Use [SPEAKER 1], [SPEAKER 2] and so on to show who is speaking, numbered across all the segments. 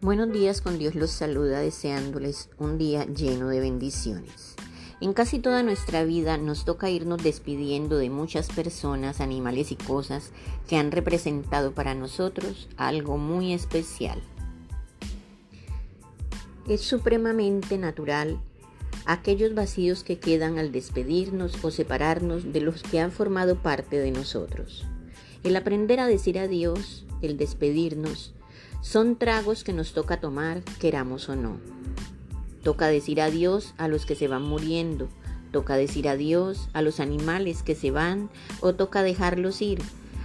[SPEAKER 1] Buenos días, con Dios los saluda deseándoles un día lleno de bendiciones. En casi toda nuestra vida nos toca irnos despidiendo de muchas personas, animales y cosas que han representado para nosotros algo muy especial. Es supremamente natural aquellos vacíos que quedan al despedirnos o separarnos de los que han formado parte de nosotros. El aprender a decir adiós, el despedirnos, son tragos que nos toca tomar, queramos o no. Toca decir adiós a los que se van muriendo, toca decir adiós a los animales que se van o toca dejarlos ir.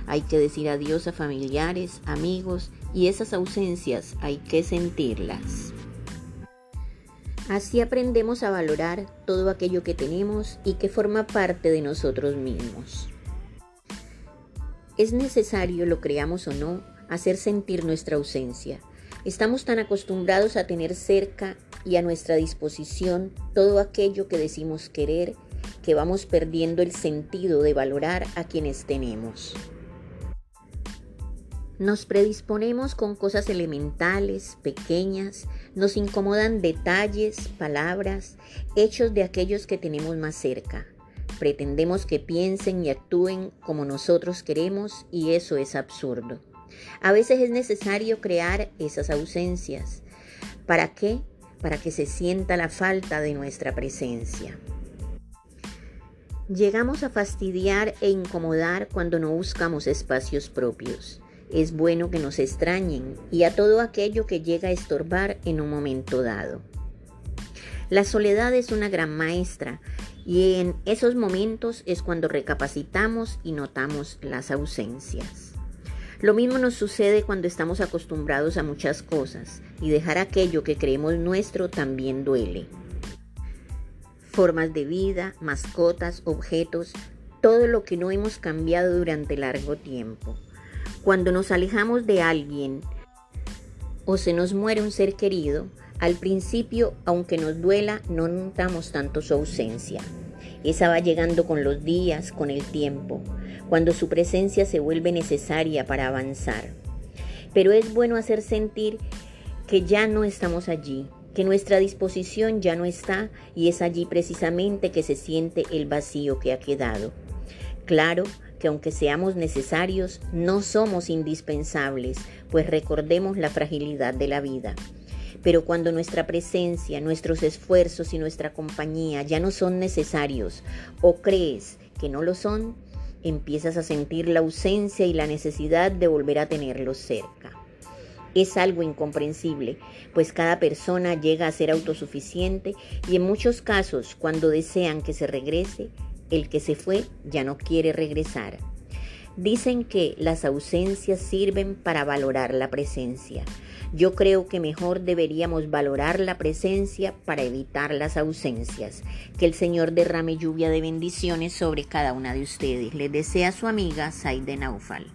[SPEAKER 1] Hay que decir adiós a familiares, amigos y esas ausencias hay que sentirlas. Así aprendemos a valorar todo aquello que tenemos y que forma parte de nosotros mismos. Es necesario, lo creamos o no, hacer sentir nuestra ausencia. Estamos tan acostumbrados a tener cerca y a nuestra disposición todo aquello que decimos querer que vamos perdiendo el sentido de valorar a quienes tenemos. Nos predisponemos con cosas elementales, pequeñas, nos incomodan detalles, palabras, hechos de aquellos que tenemos más cerca. Pretendemos que piensen y actúen como nosotros queremos y eso es absurdo. A veces es necesario crear esas ausencias. ¿Para qué? Para que se sienta la falta de nuestra presencia. Llegamos a fastidiar e incomodar cuando no buscamos espacios propios. Es bueno que nos extrañen y a todo aquello que llega a estorbar en un momento dado. La soledad es una gran maestra y en esos momentos es cuando recapacitamos y notamos las ausencias. Lo mismo nos sucede cuando estamos acostumbrados a muchas cosas y dejar aquello que creemos nuestro también duele. Formas de vida, mascotas, objetos, todo lo que no hemos cambiado durante largo tiempo. Cuando nos alejamos de alguien o se nos muere un ser querido, al principio, aunque nos duela, no notamos tanto su ausencia. Esa va llegando con los días, con el tiempo cuando su presencia se vuelve necesaria para avanzar. Pero es bueno hacer sentir que ya no estamos allí, que nuestra disposición ya no está y es allí precisamente que se siente el vacío que ha quedado. Claro que aunque seamos necesarios, no somos indispensables, pues recordemos la fragilidad de la vida. Pero cuando nuestra presencia, nuestros esfuerzos y nuestra compañía ya no son necesarios o crees que no lo son, empiezas a sentir la ausencia y la necesidad de volver a tenerlos cerca. Es algo incomprensible, pues cada persona llega a ser autosuficiente y en muchos casos cuando desean que se regrese, el que se fue ya no quiere regresar. Dicen que las ausencias sirven para valorar la presencia. Yo creo que mejor deberíamos valorar la presencia para evitar las ausencias. Que el Señor derrame lluvia de bendiciones sobre cada una de ustedes. Les desea su amiga Saide Naufal.